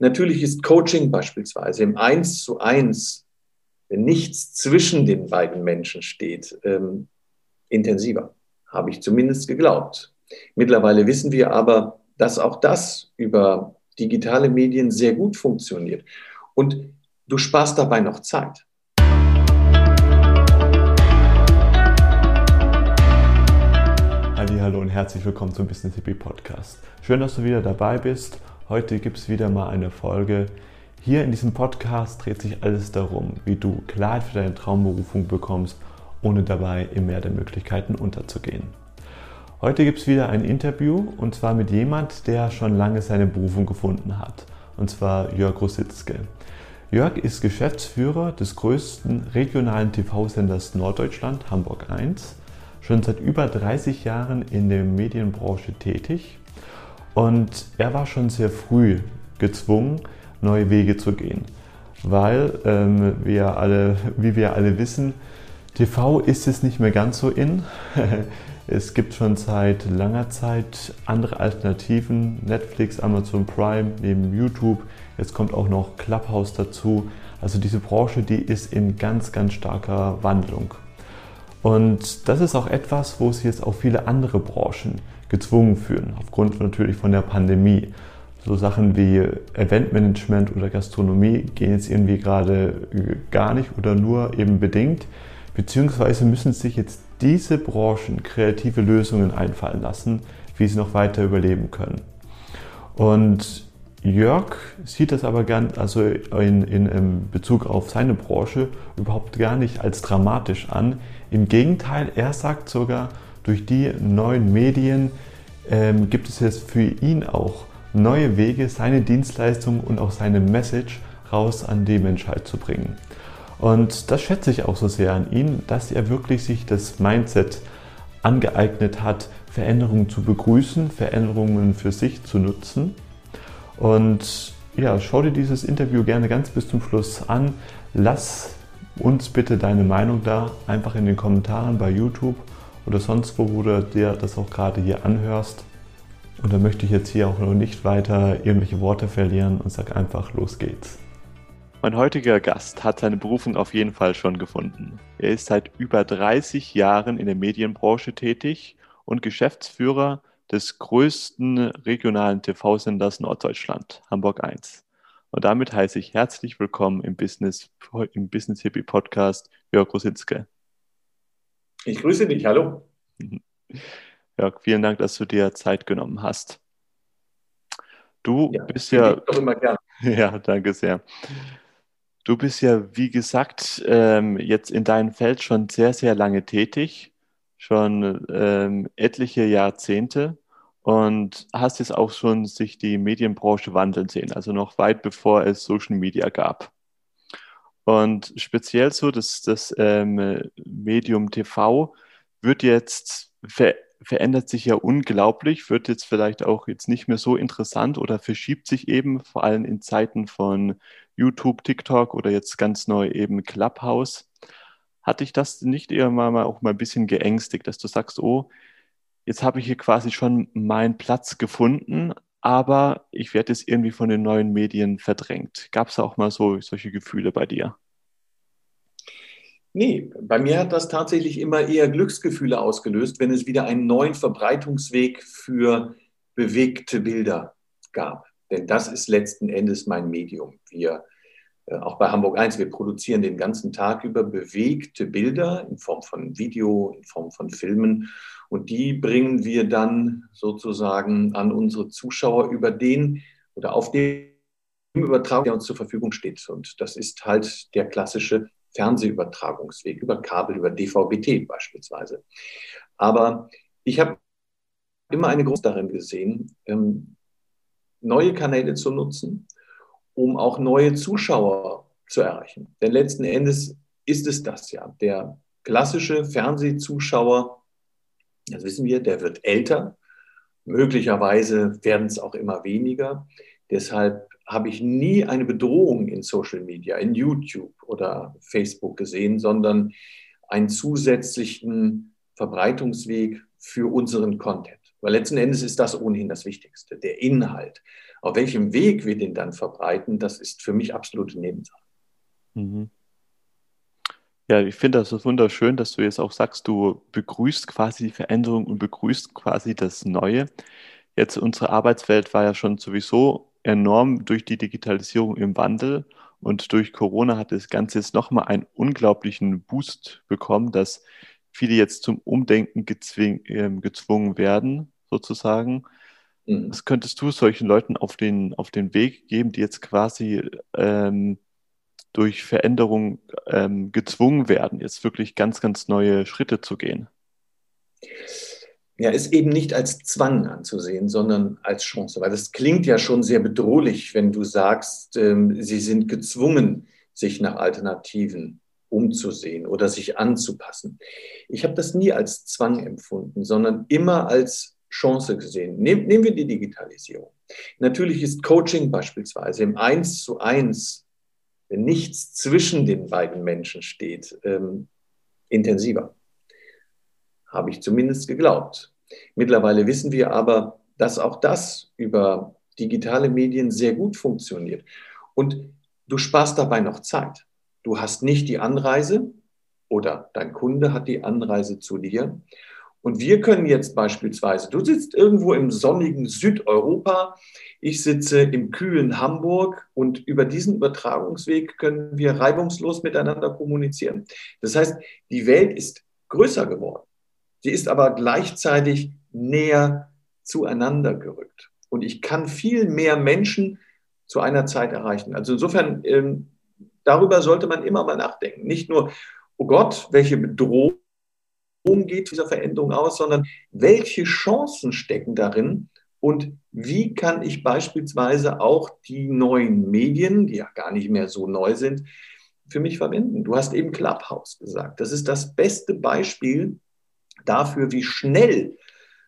Natürlich ist Coaching beispielsweise im Eins zu eins, wenn nichts zwischen den beiden Menschen steht, ähm, intensiver, habe ich zumindest geglaubt. Mittlerweile wissen wir aber, dass auch das über digitale Medien sehr gut funktioniert. Und du sparst dabei noch Zeit. Hallo und herzlich willkommen zum Business Hippie Podcast. Schön, dass du wieder dabei bist. Heute gibt es wieder mal eine Folge. Hier in diesem Podcast dreht sich alles darum, wie du Klarheit für deine Traumberufung bekommst, ohne dabei im Meer der Möglichkeiten unterzugehen. Heute gibt es wieder ein Interview und zwar mit jemand, der schon lange seine Berufung gefunden hat, und zwar Jörg Rositzke. Jörg ist Geschäftsführer des größten regionalen TV-Senders Norddeutschland, Hamburg 1 schon seit über 30 Jahren in der Medienbranche tätig und er war schon sehr früh gezwungen, neue Wege zu gehen, weil ähm, wir alle, wie wir alle wissen, TV ist es nicht mehr ganz so in. es gibt schon seit langer Zeit andere Alternativen, Netflix, Amazon Prime, neben YouTube. Jetzt kommt auch noch Clubhouse dazu. Also diese Branche, die ist in ganz, ganz starker Wandlung. Und das ist auch etwas, wo sie jetzt auch viele andere Branchen gezwungen fühlen, aufgrund natürlich von der Pandemie. So Sachen wie Eventmanagement oder Gastronomie gehen jetzt irgendwie gerade gar nicht oder nur eben bedingt, beziehungsweise müssen sich jetzt diese Branchen kreative Lösungen einfallen lassen, wie sie noch weiter überleben können. Und Jörg sieht das aber gern, also in, in, in Bezug auf seine Branche überhaupt gar nicht als dramatisch an. Im Gegenteil, er sagt sogar, durch die neuen Medien ähm, gibt es jetzt für ihn auch neue Wege, seine Dienstleistung und auch seine Message raus an die Menschheit zu bringen. Und das schätze ich auch so sehr an ihm, dass er wirklich sich das Mindset angeeignet hat, Veränderungen zu begrüßen, Veränderungen für sich zu nutzen und ja, schau dir dieses Interview gerne ganz bis zum Schluss an. Lass uns bitte deine Meinung da, einfach in den Kommentaren bei YouTube oder sonst wo, wo du dir das auch gerade hier anhörst. Und da möchte ich jetzt hier auch noch nicht weiter irgendwelche Worte verlieren und sag einfach, los geht's. Mein heutiger Gast hat seine Berufung auf jeden Fall schon gefunden. Er ist seit über 30 Jahren in der Medienbranche tätig und Geschäftsführer des größten regionalen TV-Senders Norddeutschland, Hamburg 1. Und damit heiße ich herzlich willkommen im Business, im Business Hippie Podcast, Jörg Rositzke. Ich grüße dich, hallo. Jörg, vielen Dank, dass du dir Zeit genommen hast. Du ja, bist ja. Doch immer gern. Ja, danke sehr. Du bist ja, wie gesagt, ähm, jetzt in deinem Feld schon sehr, sehr lange tätig schon ähm, etliche Jahrzehnte und hast jetzt auch schon sich die Medienbranche wandeln sehen, also noch weit bevor es Social Media gab. Und speziell so, dass das ähm, Medium TV wird jetzt ver verändert sich ja unglaublich, wird jetzt vielleicht auch jetzt nicht mehr so interessant oder verschiebt sich eben, vor allem in Zeiten von YouTube, TikTok oder jetzt ganz neu eben Clubhouse. Hat dich das nicht eher mal, auch mal ein bisschen geängstigt, dass du sagst, oh, jetzt habe ich hier quasi schon meinen Platz gefunden, aber ich werde jetzt irgendwie von den neuen Medien verdrängt. Gab es auch mal so solche Gefühle bei dir? Nee, bei mir hat das tatsächlich immer eher Glücksgefühle ausgelöst, wenn es wieder einen neuen Verbreitungsweg für bewegte Bilder gab. Denn das ist letzten Endes mein Medium. Wir auch bei Hamburg 1, wir produzieren den ganzen Tag über bewegte Bilder in Form von Video, in Form von Filmen. Und die bringen wir dann sozusagen an unsere Zuschauer über den oder auf dem Übertrag, der uns zur Verfügung steht. Und das ist halt der klassische Fernsehübertragungsweg über Kabel, über DVB-T beispielsweise. Aber ich habe immer eine große darin gesehen, ähm, neue Kanäle zu nutzen, um auch neue Zuschauer zu erreichen. Denn letzten Endes ist es das ja. Der klassische Fernsehzuschauer, das wissen wir, der wird älter. Möglicherweise werden es auch immer weniger. Deshalb habe ich nie eine Bedrohung in Social Media, in YouTube oder Facebook gesehen, sondern einen zusätzlichen Verbreitungsweg für unseren Content. Weil letzten Endes ist das ohnehin das Wichtigste, der Inhalt Auf welchem Weg wir den dann verbreiten, das ist für mich absolute Nebensache. Mhm. Ja, ich finde das ist wunderschön, dass du jetzt auch sagst, du begrüßt quasi die Veränderung und begrüßt quasi das Neue. Jetzt unsere Arbeitswelt war ja schon sowieso enorm durch die Digitalisierung im Wandel und durch Corona hat das Ganze jetzt nochmal einen unglaublichen Boost bekommen, dass viele jetzt zum Umdenken gezwing, äh, gezwungen werden, sozusagen. Mhm. Was könntest du solchen Leuten auf den, auf den Weg geben, die jetzt quasi ähm, durch Veränderung ähm, gezwungen werden, jetzt wirklich ganz, ganz neue Schritte zu gehen? ja, ist eben nicht als Zwang anzusehen, sondern als Chance. Weil das klingt ja schon sehr bedrohlich, wenn du sagst, ähm, sie sind gezwungen, sich nach Alternativen umzusehen oder sich anzupassen. Ich habe das nie als Zwang empfunden, sondern immer als Chance gesehen. Nehm, nehmen wir die Digitalisierung. Natürlich ist Coaching beispielsweise im Eins zu eins, wenn nichts zwischen den beiden Menschen steht, ähm, intensiver habe ich zumindest geglaubt. Mittlerweile wissen wir aber, dass auch das über digitale Medien sehr gut funktioniert. Und du sparst dabei noch Zeit. Du hast nicht die Anreise oder dein Kunde hat die Anreise zu dir. Und wir können jetzt beispielsweise, du sitzt irgendwo im sonnigen Südeuropa, ich sitze im kühlen Hamburg und über diesen Übertragungsweg können wir reibungslos miteinander kommunizieren. Das heißt, die Welt ist größer geworden. Sie ist aber gleichzeitig näher zueinander gerückt. Und ich kann viel mehr Menschen zu einer Zeit erreichen. Also insofern, ähm, darüber sollte man immer mal nachdenken. Nicht nur, oh Gott, welche Bedrohung geht dieser Veränderung aus, sondern welche Chancen stecken darin und wie kann ich beispielsweise auch die neuen Medien, die ja gar nicht mehr so neu sind, für mich verwenden. Du hast eben Clubhouse gesagt. Das ist das beste Beispiel dafür, wie schnell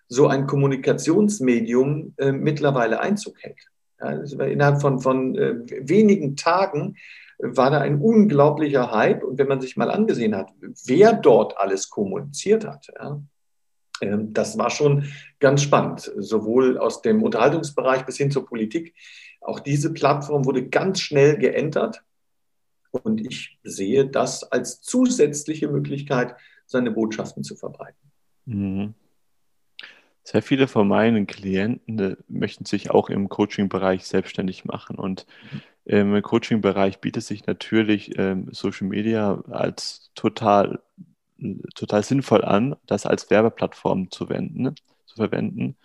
so ein Kommunikationsmedium äh, mittlerweile Einzug hält. Ja, innerhalb von, von äh, wenigen Tagen war da ein unglaublicher Hype. Und wenn man sich mal angesehen hat, wer dort alles kommuniziert hat, ja, äh, das war schon ganz spannend, sowohl aus dem Unterhaltungsbereich bis hin zur Politik. Auch diese Plattform wurde ganz schnell geändert. Und ich sehe das als zusätzliche Möglichkeit, seine Botschaften zu verbreiten. Mhm. Sehr viele von meinen Klienten äh, möchten sich auch im Coaching-Bereich selbstständig machen. Und im Coaching-Bereich bietet sich natürlich ähm, Social Media als total, total sinnvoll an, das als Werbeplattform zu, wenden, zu verwenden.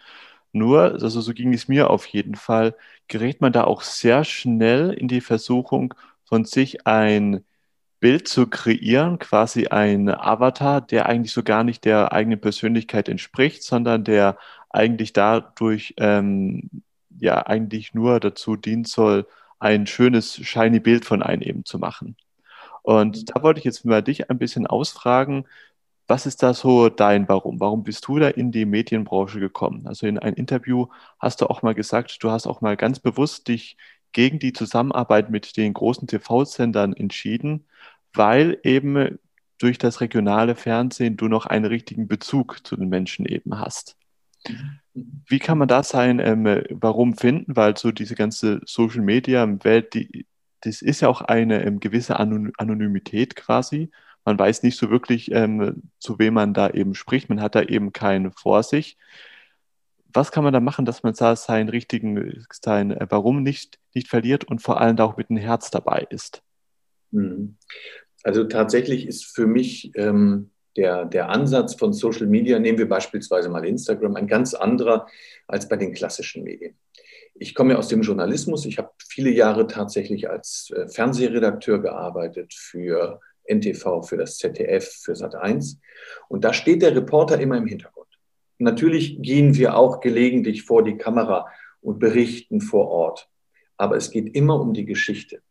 Nur, also so ging es mir auf jeden Fall, gerät man da auch sehr schnell in die Versuchung, von sich ein Bild zu kreieren, quasi ein Avatar, der eigentlich so gar nicht der eigenen Persönlichkeit entspricht, sondern der eigentlich dadurch ähm, ja eigentlich nur dazu dienen soll, ein schönes, shiny Bild von einem eben zu machen. Und da wollte ich jetzt mal dich ein bisschen ausfragen, was ist da so dein Warum? Warum bist du da in die Medienbranche gekommen? Also in einem Interview hast du auch mal gesagt, du hast auch mal ganz bewusst dich gegen die Zusammenarbeit mit den großen TV-Sendern entschieden, weil eben durch das regionale Fernsehen du noch einen richtigen Bezug zu den Menschen eben hast. Wie kann man da sein, ähm, warum finden? Weil so diese ganze Social Media Welt, die, das ist ja auch eine ähm, gewisse Anonymität quasi. Man weiß nicht so wirklich, ähm, zu wem man da eben spricht. Man hat da eben keinen vor sich. Was kann man da machen, dass man da seinen richtigen, sein äh, Warum nicht, nicht verliert und vor allem da auch mit dem Herz dabei ist? Mhm. Also tatsächlich ist für mich ähm, der, der Ansatz von Social Media, nehmen wir beispielsweise mal Instagram, ein ganz anderer als bei den klassischen Medien. Ich komme ja aus dem Journalismus. Ich habe viele Jahre tatsächlich als äh, Fernsehredakteur gearbeitet für NTV, für das ZDF, für Sat1. Und da steht der Reporter immer im Hintergrund. Natürlich gehen wir auch gelegentlich vor die Kamera und berichten vor Ort. Aber es geht immer um die Geschichte.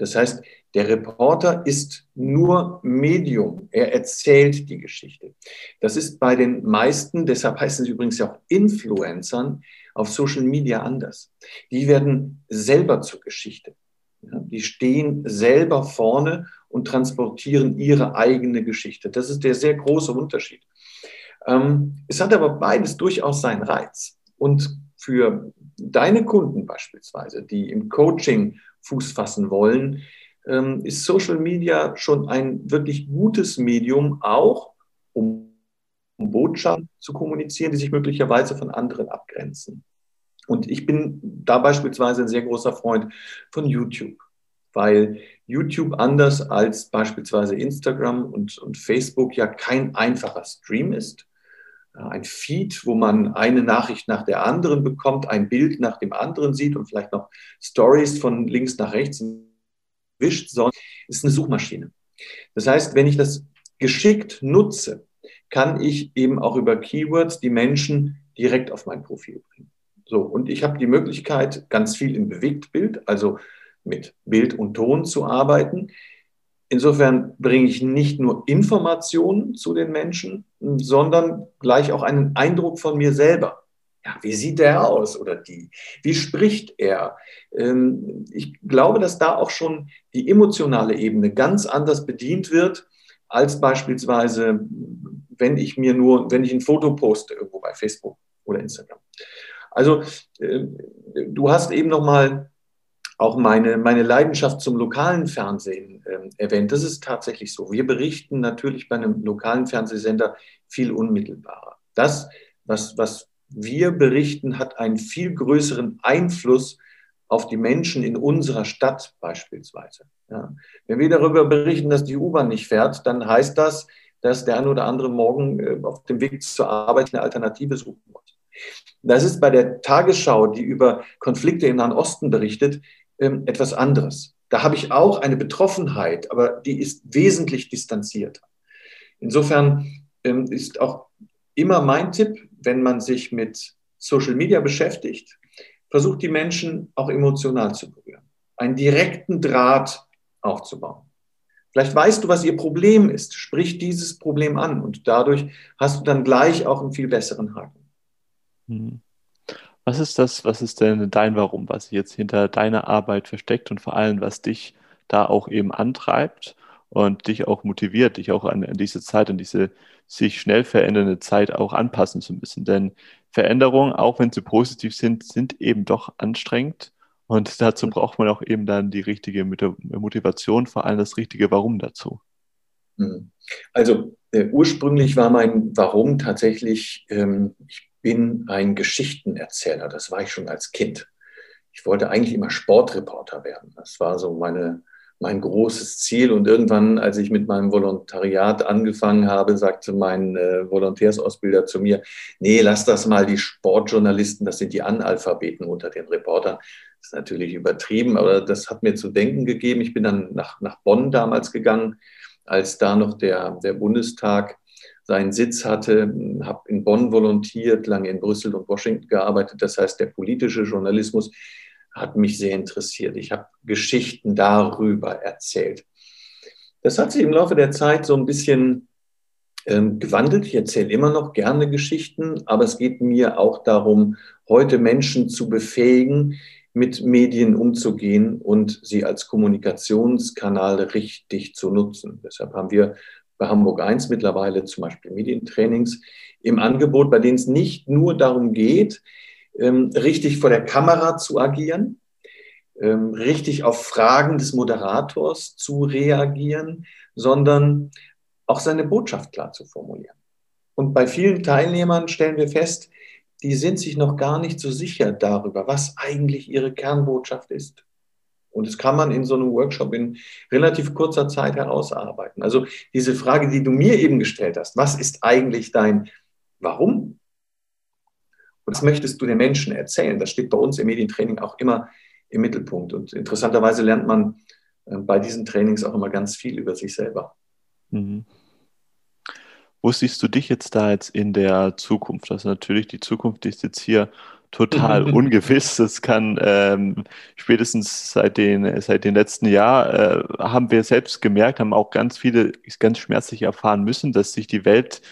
Das heißt, der Reporter ist nur Medium. Er erzählt die Geschichte. Das ist bei den meisten, deshalb heißen sie übrigens auch Influencern, auf Social Media anders. Die werden selber zur Geschichte. die stehen selber vorne und transportieren ihre eigene Geschichte. Das ist der sehr große Unterschied. Ähm, es hat aber beides durchaus seinen Reiz. Und für deine Kunden beispielsweise, die im Coaching Fuß fassen wollen, ähm, ist Social Media schon ein wirklich gutes Medium, auch um Botschaften zu kommunizieren, die sich möglicherweise von anderen abgrenzen. Und ich bin da beispielsweise ein sehr großer Freund von YouTube, weil YouTube anders als beispielsweise Instagram und, und Facebook ja kein einfacher Stream ist. Ein Feed, wo man eine Nachricht nach der anderen bekommt, ein Bild nach dem anderen sieht und vielleicht noch Stories von links nach rechts wischt, sondern ist eine Suchmaschine. Das heißt, wenn ich das geschickt nutze, kann ich eben auch über Keywords die Menschen direkt auf mein Profil bringen. So, und ich habe die Möglichkeit, ganz viel im Bewegtbild, also mit Bild und Ton zu arbeiten. Insofern bringe ich nicht nur Informationen zu den Menschen, sondern gleich auch einen Eindruck von mir selber. Ja, wie sieht der aus oder die? Wie spricht er? Ähm, ich glaube, dass da auch schon die emotionale Ebene ganz anders bedient wird, als beispielsweise, wenn ich mir nur, wenn ich ein Foto poste irgendwo bei Facebook oder Instagram. Also äh, du hast eben noch mal auch meine, meine Leidenschaft zum lokalen Fernsehen äh, erwähnt. Das ist tatsächlich so. Wir berichten natürlich bei einem lokalen Fernsehsender viel unmittelbarer. Das, was, was wir berichten, hat einen viel größeren Einfluss auf die Menschen in unserer Stadt beispielsweise. Ja. Wenn wir darüber berichten, dass die U-Bahn nicht fährt, dann heißt das, dass der ein oder andere morgen äh, auf dem Weg zur Arbeit eine Alternative suchen muss. Das ist bei der Tagesschau, die über Konflikte im Nahen Osten berichtet, ähm, etwas anderes. Da habe ich auch eine Betroffenheit, aber die ist wesentlich distanzierter. Insofern ähm, ist auch immer mein Tipp, wenn man sich mit Social Media beschäftigt, versucht die Menschen auch emotional zu berühren, einen direkten Draht aufzubauen. Vielleicht weißt du, was ihr Problem ist. Sprich dieses Problem an und dadurch hast du dann gleich auch einen viel besseren Haken. Hm. Was ist das, was ist denn dein Warum, was sich jetzt hinter deiner Arbeit versteckt und vor allem, was dich da auch eben antreibt und dich auch motiviert, dich auch an, an diese Zeit, an diese sich schnell verändernde Zeit auch anpassen zu müssen. Denn Veränderungen, auch wenn sie positiv sind, sind eben doch anstrengend. Und dazu braucht man auch eben dann die richtige Motivation, vor allem das richtige Warum dazu. Hm. Also äh, ursprünglich war mein Warum tatsächlich, ähm, ich bin ein Geschichtenerzähler. Das war ich schon als Kind. Ich wollte eigentlich immer Sportreporter werden. Das war so meine, mein großes Ziel. Und irgendwann, als ich mit meinem Volontariat angefangen habe, sagte mein äh, Volontärsausbilder zu mir, nee, lass das mal die Sportjournalisten, das sind die Analphabeten unter den Reportern. Das ist natürlich übertrieben, aber das hat mir zu denken gegeben. Ich bin dann nach, nach Bonn damals gegangen, als da noch der, der Bundestag seinen Sitz hatte, habe in Bonn volontiert, lange in Brüssel und Washington gearbeitet. Das heißt, der politische Journalismus hat mich sehr interessiert. Ich habe Geschichten darüber erzählt. Das hat sich im Laufe der Zeit so ein bisschen ähm, gewandelt. Ich erzähle immer noch gerne Geschichten, aber es geht mir auch darum, heute Menschen zu befähigen, mit Medien umzugehen und sie als Kommunikationskanal richtig zu nutzen. Deshalb haben wir bei Hamburg 1 mittlerweile zum Beispiel Medientrainings im Angebot, bei denen es nicht nur darum geht, ähm, richtig vor der Kamera zu agieren, ähm, richtig auf Fragen des Moderators zu reagieren, sondern auch seine Botschaft klar zu formulieren. Und bei vielen Teilnehmern stellen wir fest, die sind sich noch gar nicht so sicher darüber, was eigentlich ihre Kernbotschaft ist. Und das kann man in so einem Workshop in relativ kurzer Zeit herausarbeiten. Also diese Frage, die du mir eben gestellt hast, was ist eigentlich dein Warum? Was möchtest du den Menschen erzählen? Das steht bei uns im Medientraining auch immer im Mittelpunkt. Und interessanterweise lernt man äh, bei diesen Trainings auch immer ganz viel über sich selber. Mhm. Wo siehst du dich jetzt da jetzt in der Zukunft? Also natürlich, die Zukunft ist jetzt hier total ungewiss. Das kann ähm, spätestens seit den, seit den letzten Jahr äh, haben wir selbst gemerkt, haben auch ganz viele ganz schmerzlich erfahren müssen, dass sich die Welt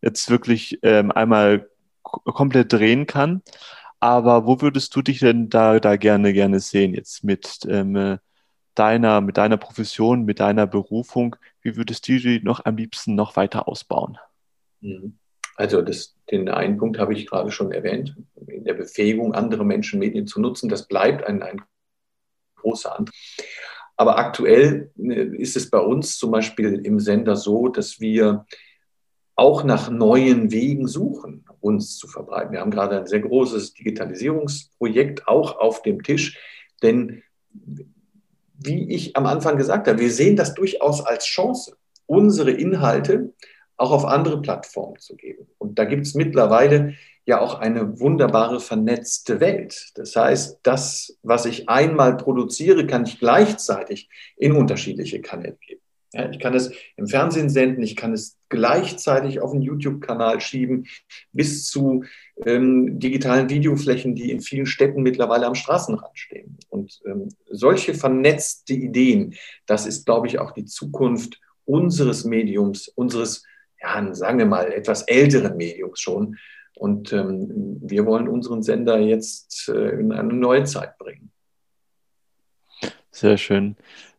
jetzt wirklich ähm, einmal komplett drehen kann. Aber wo würdest du dich denn da, da gerne, gerne sehen jetzt mit ähm, deiner, mit deiner Profession, mit deiner Berufung? Wie würdest du die noch am liebsten noch weiter ausbauen? Mhm. Also das, den einen Punkt habe ich gerade schon erwähnt, in der Befähigung, andere Menschen Medien zu nutzen. Das bleibt ein, ein großer Anteil. Aber aktuell äh, ist es bei uns zum Beispiel im Sender so, dass wir auch nach neuen Wegen suchen, uns zu verbreiten. Wir haben gerade ein sehr großes Digitalisierungsprojekt auch auf dem Tisch, denn wie ich am Anfang gesagt habe, wir sehen das durchaus als Chance, unsere Inhalte auch auf andere Plattformen zu geben. Und da gibt es mittlerweile ja auch eine wunderbare vernetzte Welt. Das heißt, das, was ich einmal produziere, kann ich gleichzeitig in unterschiedliche Kanäle geben. Ja, ich kann es im Fernsehen senden, ich kann es gleichzeitig auf einen YouTube-Kanal schieben, bis zu ähm, digitalen Videoflächen, die in vielen Städten mittlerweile am Straßenrand stehen. Und ähm, solche vernetzte Ideen, das ist, glaube ich, auch die Zukunft unseres Mediums, unseres, ja, sagen wir mal, etwas älteren Mediums schon. Und ähm, wir wollen unseren Sender jetzt äh, in eine neue Zeit bringen. Sehr schön.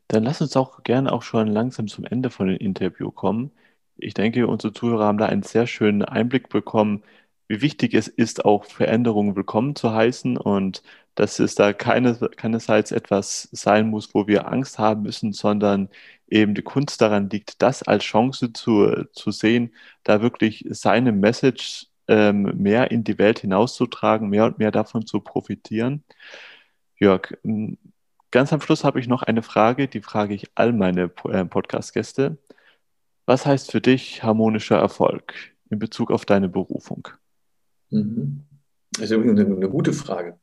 Dann lass uns auch gerne auch schon langsam zum Ende von dem Interview kommen. Ich denke, unsere Zuhörer haben da einen sehr schönen Einblick bekommen, wie wichtig es ist, auch Veränderungen willkommen zu heißen und dass es da keine, keinerseits etwas sein muss, wo wir Angst haben müssen, sondern eben die Kunst daran liegt, das als Chance zu, zu sehen, da wirklich seine Message ähm, mehr in die Welt hinauszutragen, mehr und mehr davon zu profitieren. Jörg, Ganz am Schluss habe ich noch eine Frage, die frage ich all meine äh, Podcast-Gäste. Was heißt für dich harmonischer Erfolg in Bezug auf deine Berufung? Mhm. Das ist eine gute Frage.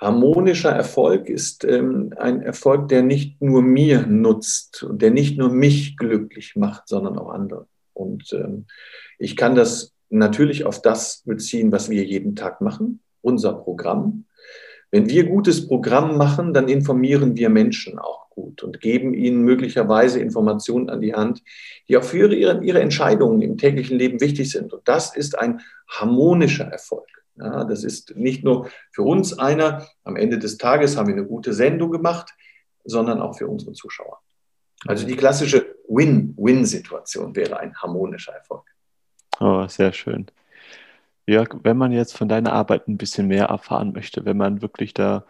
Harmonischer Erfolg ist ähm, ein Erfolg, der nicht nur mir nutzt und der nicht nur mich glücklich macht, sondern auch andere. Und ähm, ich kann das natürlich auf das beziehen, was wir jeden Tag machen, unser Programm. Wenn wir gutes Programm machen, dann informieren wir Menschen auch gut und geben ihnen möglicherweise Informationen an die Hand, die auch für ihre, ihre Entscheidungen im täglichen Leben wichtig sind. Und das ist ein harmonischer Erfolg. Ja, das ist nicht nur für uns einer, am Ende des Tages haben wir eine gute Sendung gemacht, sondern auch für unsere Zuschauer. Also die klassische Win-Win-Situation wäre ein harmonischer Erfolg. Oh, sehr schön. Jörg, wenn man jetzt von deiner Arbeit ein bisschen mehr erfahren möchte, wenn man wirklich da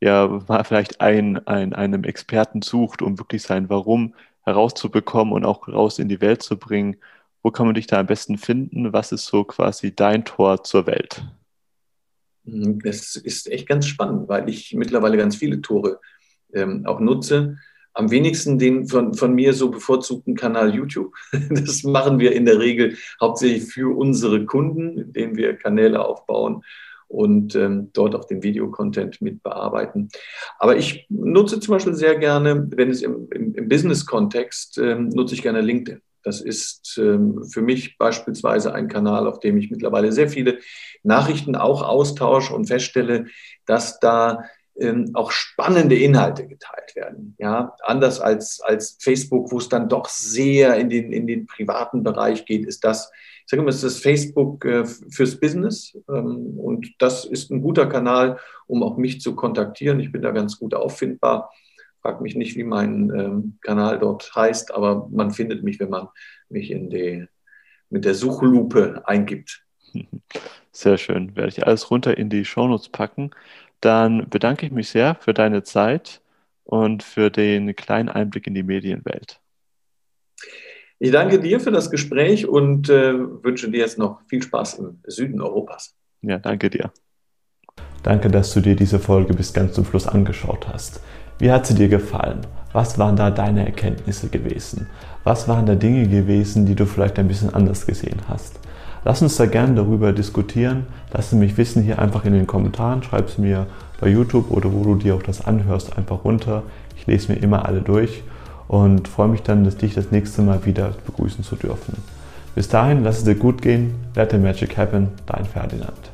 ja mal vielleicht ein, ein, einem Experten sucht, um wirklich sein Warum herauszubekommen und auch raus in die Welt zu bringen, wo kann man dich da am besten finden? Was ist so quasi dein Tor zur Welt? Das ist echt ganz spannend, weil ich mittlerweile ganz viele Tore ähm, auch nutze am wenigsten den von, von mir so bevorzugten Kanal YouTube. Das machen wir in der Regel hauptsächlich für unsere Kunden, indem wir Kanäle aufbauen und ähm, dort auch den Videocontent mit bearbeiten. Aber ich nutze zum Beispiel sehr gerne, wenn es im, im, im Business-Kontext, ähm, nutze ich gerne LinkedIn. Das ist ähm, für mich beispielsweise ein Kanal, auf dem ich mittlerweile sehr viele Nachrichten auch austausche und feststelle, dass da ähm, auch spannende Inhalte geteilt werden. Ja, anders als, als Facebook, wo es dann doch sehr in den, in den privaten Bereich geht, ist das, ich sage immer, ist das Facebook äh, fürs Business. Ähm, und das ist ein guter Kanal, um auch mich zu kontaktieren. Ich bin da ganz gut auffindbar. Frag mich nicht, wie mein ähm, Kanal dort heißt, aber man findet mich, wenn man mich in die, mit der Suchlupe eingibt. Sehr schön. Werde ich alles runter in die Shownotes packen. Dann bedanke ich mich sehr für deine Zeit und für den kleinen Einblick in die Medienwelt. Ich danke dir für das Gespräch und äh, wünsche dir jetzt noch viel Spaß im Süden Europas. Ja, danke dir. Danke, dass du dir diese Folge bis ganz zum Schluss angeschaut hast. Wie hat sie dir gefallen? Was waren da deine Erkenntnisse gewesen? Was waren da Dinge gewesen, die du vielleicht ein bisschen anders gesehen hast? Lass uns da gerne darüber diskutieren. Lass es mich wissen hier einfach in den Kommentaren. Schreib es mir bei YouTube oder wo du dir auch das anhörst, einfach runter. Ich lese mir immer alle durch und freue mich dann, dich das nächste Mal wieder begrüßen zu dürfen. Bis dahin, lass es dir gut gehen. Let the magic happen. Dein Ferdinand.